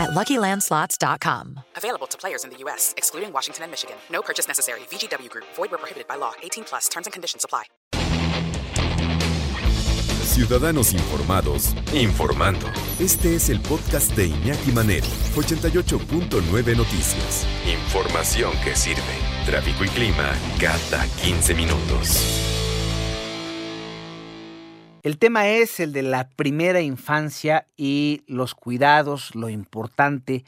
at LuckyLandSlots.com. Available to players in the U.S., excluding Washington and Michigan. No purchase necessary. VGW Group. Void where prohibited by law. 18 plus. Terms and conditions apply. Ciudadanos informados, informando. Este es el podcast de Iñaki Manero, 88.9 Noticias. Información que sirve. Tráfico y clima cada 15 minutos. El tema es el de la primera infancia y los cuidados, lo importante,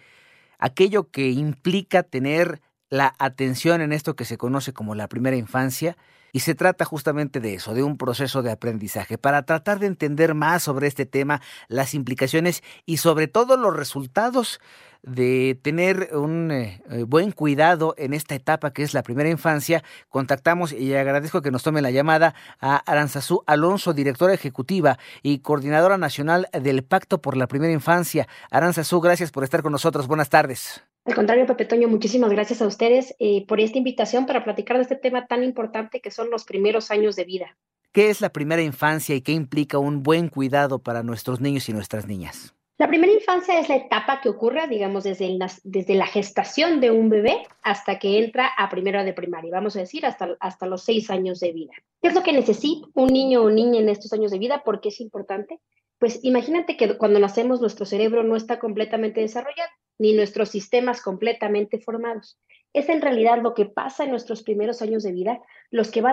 aquello que implica tener la atención en esto que se conoce como la primera infancia. Y se trata justamente de eso, de un proceso de aprendizaje, para tratar de entender más sobre este tema, las implicaciones y sobre todo los resultados de tener un eh, eh, buen cuidado en esta etapa que es la primera infancia, contactamos y agradezco que nos tome la llamada a Aranzazú Alonso, directora ejecutiva y coordinadora nacional del Pacto por la Primera Infancia. Aranzazú, gracias por estar con nosotros. Buenas tardes. Al contrario, Pepe Toño, muchísimas gracias a ustedes eh, por esta invitación para platicar de este tema tan importante que son los primeros años de vida. ¿Qué es la primera infancia y qué implica un buen cuidado para nuestros niños y nuestras niñas? La primera infancia es la etapa que ocurre, digamos, desde, desde la gestación de un bebé hasta que entra a primero de primaria, vamos a decir, hasta, hasta los seis años de vida. ¿Qué es lo que necesita un niño o niña en estos años de vida? ¿Por qué es importante? Pues imagínate que cuando nacemos nuestro cerebro no está completamente desarrollado, ni nuestros sistemas completamente formados es en realidad lo que pasa en nuestros primeros años de vida, los que, va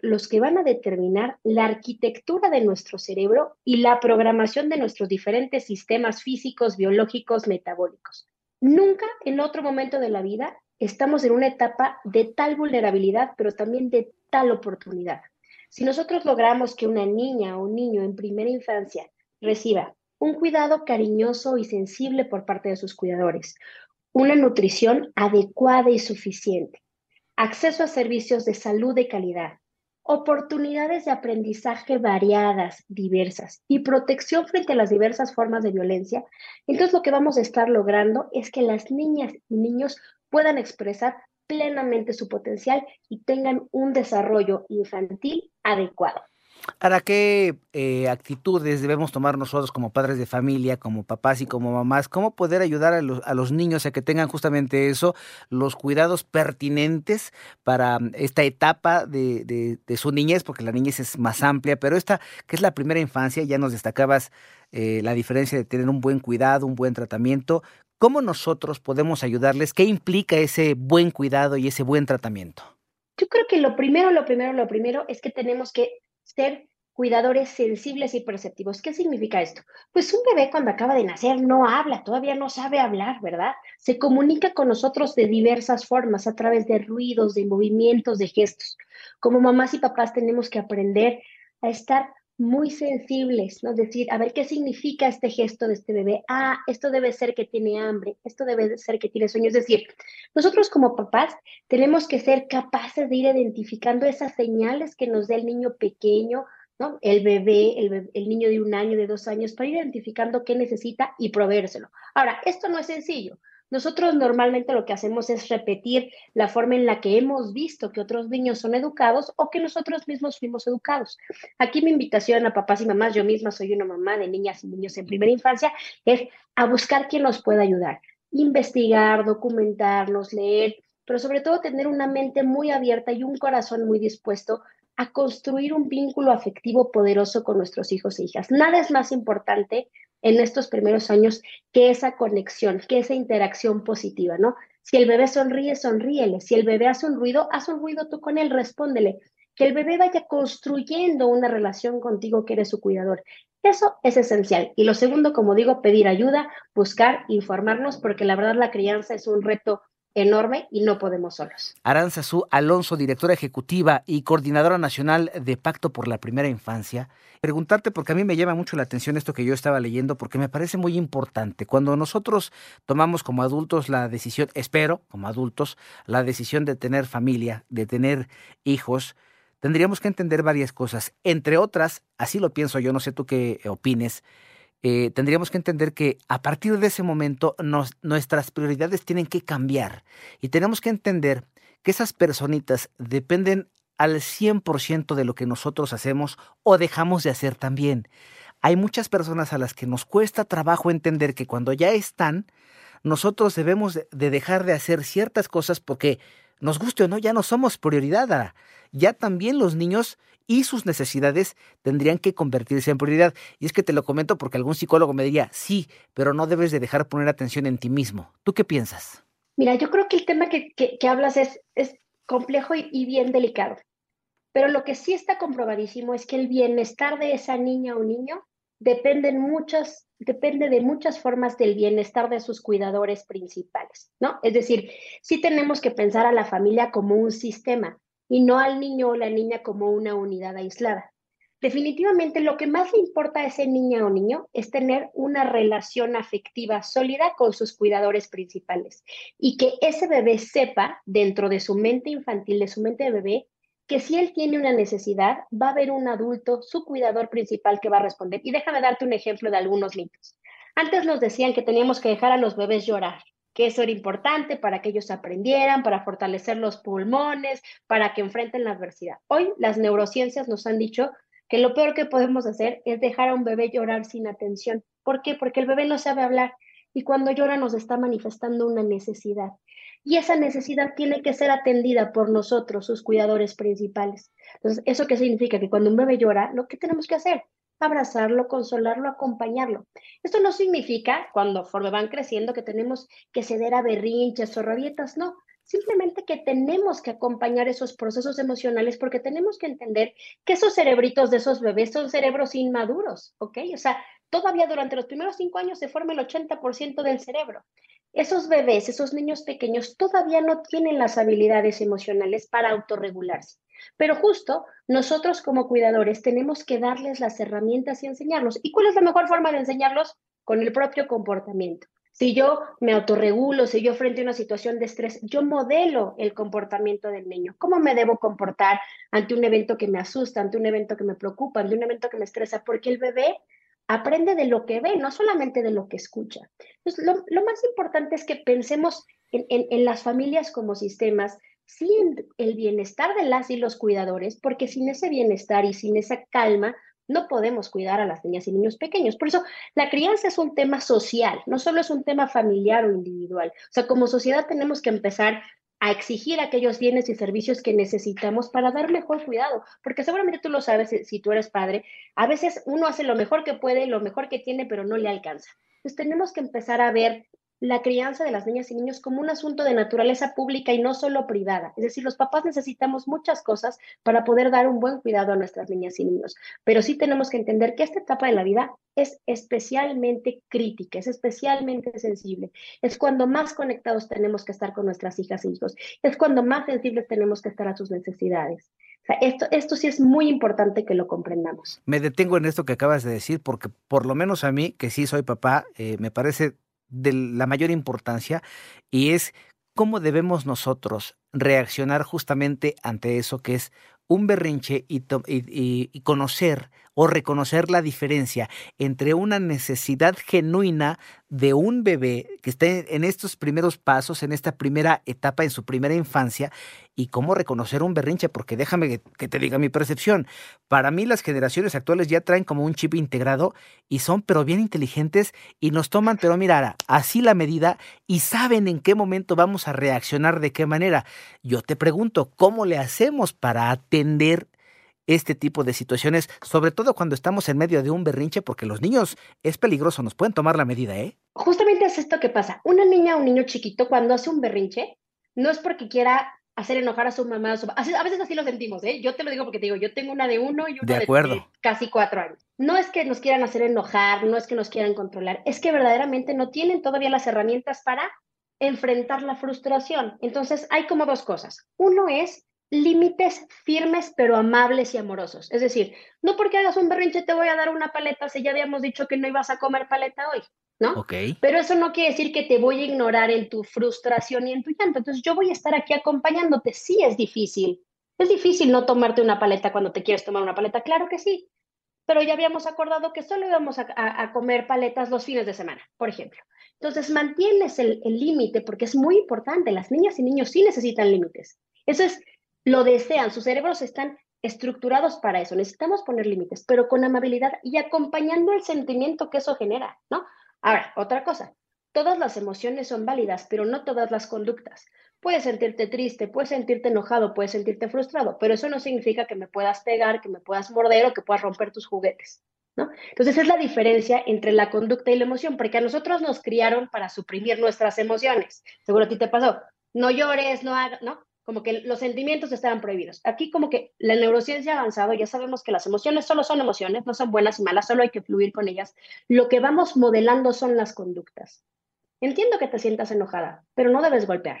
los que van a determinar la arquitectura de nuestro cerebro y la programación de nuestros diferentes sistemas físicos, biológicos, metabólicos. Nunca en otro momento de la vida estamos en una etapa de tal vulnerabilidad, pero también de tal oportunidad. Si nosotros logramos que una niña o un niño en primera infancia reciba un cuidado cariñoso y sensible por parte de sus cuidadores, una nutrición adecuada y suficiente, acceso a servicios de salud de calidad, oportunidades de aprendizaje variadas, diversas y protección frente a las diversas formas de violencia, entonces lo que vamos a estar logrando es que las niñas y niños puedan expresar plenamente su potencial y tengan un desarrollo infantil adecuado. ¿Para qué eh, actitudes debemos tomar nosotros como padres de familia, como papás y como mamás? ¿Cómo poder ayudar a los, niños a que tengan justamente eso, los cuidados pertinentes para mm, esta etapa de, de, su niñez? Porque la niñez es más amplia, pero esta, que es la primera infancia, ya nos destacabas eh, la diferencia de tener un buen cuidado, un buen tratamiento. ¿Cómo nosotros podemos ayudarles? ¿Qué implica ese buen cuidado y ese buen tratamiento? Yo creo que lo primero, lo primero, lo primero es que tenemos que ser cuidadores sensibles y perceptivos. ¿Qué significa esto? Pues un bebé cuando acaba de nacer no habla, todavía no sabe hablar, ¿verdad? Se comunica con nosotros de diversas formas, a través de ruidos, de movimientos, de gestos. Como mamás y papás tenemos que aprender a estar muy sensibles, ¿no? Decir, a ver, ¿qué significa este gesto de este bebé? Ah, esto debe ser que tiene hambre, esto debe ser que tiene sueño. Es decir, nosotros como papás tenemos que ser capaces de ir identificando esas señales que nos da el niño pequeño el bebé, el niño de un año, de dos años, para ir identificando qué necesita y proveérselo. Ahora, esto no es sencillo. Nosotros normalmente lo que hacemos es repetir la forma en la que hemos visto que otros niños son educados o que nosotros mismos fuimos educados. Aquí mi invitación a papás y mamás, yo misma soy una mamá de niñas y niños en primera infancia, es a buscar quien nos pueda ayudar. Investigar, documentarnos, leer, pero sobre todo tener una mente muy abierta y un corazón muy dispuesto a construir un vínculo afectivo poderoso con nuestros hijos e hijas. Nada es más importante en estos primeros años que esa conexión, que esa interacción positiva, ¿no? Si el bebé sonríe, sonríele. Si el bebé hace un ruido, haz un ruido tú con él, respóndele. Que el bebé vaya construyendo una relación contigo que eres su cuidador. Eso es esencial. Y lo segundo, como digo, pedir ayuda, buscar, informarnos, porque la verdad la crianza es un reto enorme y no podemos solos. Aranzazú Alonso, directora ejecutiva y coordinadora nacional de Pacto por la Primera Infancia. Preguntarte, porque a mí me llama mucho la atención esto que yo estaba leyendo, porque me parece muy importante. Cuando nosotros tomamos como adultos la decisión, espero, como adultos, la decisión de tener familia, de tener hijos, tendríamos que entender varias cosas. Entre otras, así lo pienso yo, no sé tú qué opines, eh, tendríamos que entender que a partir de ese momento nuestras prioridades tienen que cambiar y tenemos que entender que esas personitas dependen al 100% de lo que nosotros hacemos o dejamos de hacer también. Hay muchas personas a las que nos cuesta trabajo entender que cuando ya están, nosotros debemos de dejar de hacer ciertas cosas porque nos guste o no, ya no somos prioridad. Ya también los niños y sus necesidades tendrían que convertirse en prioridad. Y es que te lo comento porque algún psicólogo me diría, sí, pero no debes de dejar poner atención en ti mismo. ¿Tú qué piensas? Mira, yo creo que el tema que, hablas es, es complejo y, bien delicado. Pero lo que sí está comprobadísimo es que el bienestar de esa niña o niño depende, muchas, depende de muchas formas del bienestar de sus cuidadores principales, ¿no? Es decir, sí tenemos que pensar a la familia como un sistema y no al niño o la niña como una unidad aislada. Definitivamente lo que más le importa a ese niña o niño es tener una relación afectiva sólida con sus cuidadores principales y que ese bebé sepa dentro de su mente infantil, de su mente de bebé, que si él tiene una necesidad, va a haber un adulto, su cuidador principal, que va a responder. Y déjame darte un ejemplo de algunos mitos. Antes nos decían que teníamos que dejar a los bebés llorar, que eso era importante para que ellos aprendieran, para fortalecer los pulmones, para que enfrenten la adversidad. Hoy las neurociencias nos han dicho que lo peor que podemos hacer es dejar a un bebé llorar sin atención. ¿Por qué? Porque el bebé no sabe hablar y cuando llora nos está manifestando una necesidad y esa necesidad tiene que ser atendida por nosotros, sus cuidadores principales. Entonces, ¿eso qué significa? Que cuando un bebé llora, lo que tenemos que hacer, abrazarlo, consolarlo, acompañarlo. Esto no significa, cuando van creciendo, que tenemos que ceder a berrinches o rabietas, no. Simplemente que tenemos que acompañar esos procesos emocionales porque tenemos que entender que esos cerebritos de esos bebés son cerebros inmaduros, ¿ok? O sea, todavía durante los primeros cinco años se forma el 80% del cerebro. Esos bebés, esos niños pequeños todavía no tienen las habilidades emocionales para autorregularse. Pero justo nosotros como cuidadores tenemos que darles las herramientas y enseñarlos. ¿Y cuál es la mejor forma de enseñarlos? Con el propio comportamiento. Si yo me autorregulo, si yo frente a una situación de estrés, yo modelo el comportamiento del niño. ¿Cómo me debo comportar ante un evento que me asusta, ante un evento que me preocupa, ante un evento que me estresa? Porque el bebé aprende de lo que ve, no solamente de lo que escucha. Lo, más importante es que pensemos en, las familias como sistemas, sin el bienestar de las y los cuidadores, porque sin ese bienestar y sin esa calma, no podemos cuidar a las niñas y niños pequeños. Por eso, la crianza es un tema social, no solo es un tema familiar o individual. O sea, como sociedad tenemos que empezar a exigir aquellos bienes y servicios que necesitamos para dar mejor cuidado, porque seguramente tú lo sabes si tú eres padre, a veces uno hace lo mejor que puede, lo mejor que tiene, pero no le alcanza. Entonces tenemos que empezar a ver la crianza de las niñas y niños como un asunto de naturaleza pública y no solo privada. Es decir, los papás necesitamos muchas cosas para poder dar un buen cuidado a nuestras niñas y niños, pero sí tenemos que entender que esta etapa de la vida es especialmente crítica, es especialmente sensible. Es cuando más conectados tenemos que estar con nuestras hijas e hijos, es cuando más sensibles tenemos que estar a sus necesidades. esto, esto sí es muy importante que lo comprendamos. Me detengo en esto que acabas de decir porque por lo menos a mí, que sí soy papá, eh, me parece de la mayor importancia y es cómo debemos nosotros reaccionar justamente ante eso que es un berrinche y, y, conocer o reconocer la diferencia entre una necesidad genuina de un bebé que está en estos primeros pasos, en esta primera etapa, en su primera infancia, y cómo reconocer un berrinche, porque déjame que te diga mi percepción. Para mí las generaciones actuales ya traen como un chip integrado y son pero bien inteligentes y nos toman, pero mira, así la medida y saben en qué momento vamos a reaccionar, de qué manera. Yo te pregunto, ¿cómo le hacemos para atender este tipo de situaciones, sobre todo cuando estamos en medio de un berrinche, porque los niños es peligroso, nos pueden tomar la medida, ¿eh? Justamente es esto que pasa. Una niña o un niño chiquito cuando hace un berrinche, no es porque quiera hacer enojar a su mamá. A veces así lo sentimos, ¿eh? Yo te lo digo porque te digo, yo tengo una de uno y una de, de, casi cuatro años. No es que nos quieran hacer enojar, no es que nos quieran controlar, es que verdaderamente no tienen todavía las herramientas para enfrentar la frustración. Entonces, hay como dos cosas. Uno es límites firmes pero amables y amorosos. Es decir, no porque hagas un berrinche te voy a dar una paleta si ya habíamos dicho que no ibas a comer paleta hoy, ¿no? Ok. Pero eso no quiere decir que te voy a ignorar en tu frustración y en tu llanto. Entonces yo voy a estar aquí acompañándote. Sí es difícil, Es difícil no tomarte una paleta cuando te quieres tomar una paleta, claro que sí, pero ya habíamos acordado que solo íbamos a, comer paletas los fines de semana, por ejemplo. Entonces, mantienes el límite porque es muy importante. Las niñas y niños sí necesitan límites. Eso es, lo desean, sus cerebros están estructurados para eso. Necesitamos poner límites, pero con amabilidad y acompañando el sentimiento que eso genera, ¿no? Ahora, otra cosa, todas las emociones son válidas, pero no todas las conductas. Puedes sentirte triste, puedes sentirte enojado, puedes sentirte frustrado, pero eso no significa que me puedas pegar, que me puedas morder o que puedas romper tus juguetes. ¿no? Entonces es la diferencia entre la conducta y la emoción, porque a nosotros nos criaron para suprimir nuestras emociones. Seguro a ti te pasó, no llores, no hagas, ¿no? Como que los sentimientos estaban prohibidos. Aquí como que la neurociencia ha avanzado, ya sabemos que las emociones solo son emociones, no son buenas y malas, solo hay que fluir con ellas. Lo que vamos modelando son las conductas. Entiendo que te sientas enojada, pero no debes golpear.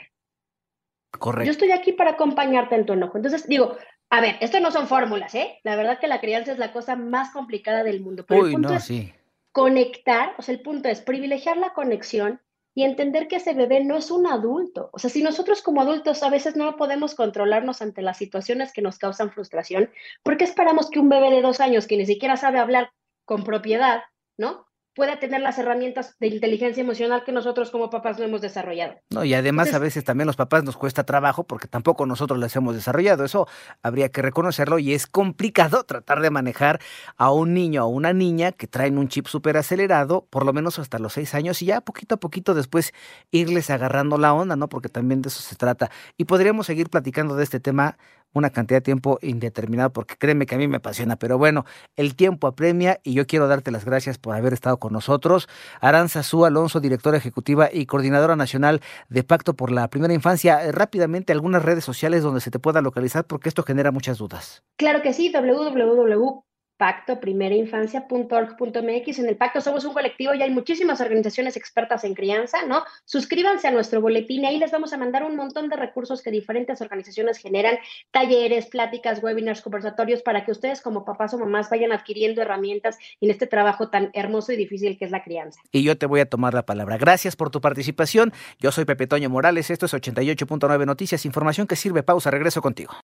Correcto. Yo estoy aquí para acompañarte en tu enojo. Entonces, digo, a ver, esto no son fórmulas, ¿eh? La verdad que la crianza es la cosa más complicada del mundo. Pero el punto es conectar, o sea, el punto es privilegiar la conexión y entender que ese bebé no es un adulto. O sea, si nosotros como adultos a veces no podemos controlarnos ante las situaciones que nos causan frustración, ¿por qué esperamos que un bebé de dos años que ni siquiera sabe hablar con propiedad, ¿no? Pueda tener las herramientas de inteligencia emocional que nosotros como papás no hemos desarrollado. No, y además a veces también los papás nos cuesta trabajo porque tampoco nosotros las hemos desarrollado. Eso habría que reconocerlo y es complicado tratar de manejar a un niño o una niña que traen un chip súper acelerado, por lo menos hasta los seis años, y ya poquito a poquito después irles agarrando la onda, ¿no? Porque también de eso se trata. Y podríamos seguir platicando de este tema una cantidad de tiempo indeterminado, porque créeme que a mí me apasiona. Pero bueno, el tiempo apremia y yo quiero darte las gracias por haber estado con nosotros. Aranza Su Alonso, directora ejecutiva y coordinadora nacional de Pacto por la Primera Infancia. Eh, rápidamente, algunas redes sociales donde se te pueda localizar, porque esto genera muchas dudas. Claro que sí, www pacto primerainfancia.org.mx. En el pacto somos un colectivo y hay muchísimas organizaciones expertas en crianza, ¿no? Suscríbanse a nuestro boletín y ahí les vamos a mandar un montón de recursos que diferentes organizaciones generan, talleres, pláticas, webinars, conversatorios, para que ustedes como papás o mamás vayan adquiriendo herramientas en este trabajo tan hermoso y difícil que es la crianza. Y yo te voy a tomar la palabra. Gracias por tu participación. Yo soy Pepe Toño Morales, esto es 88.9 Noticias, información que sirve. Pausa, regreso contigo.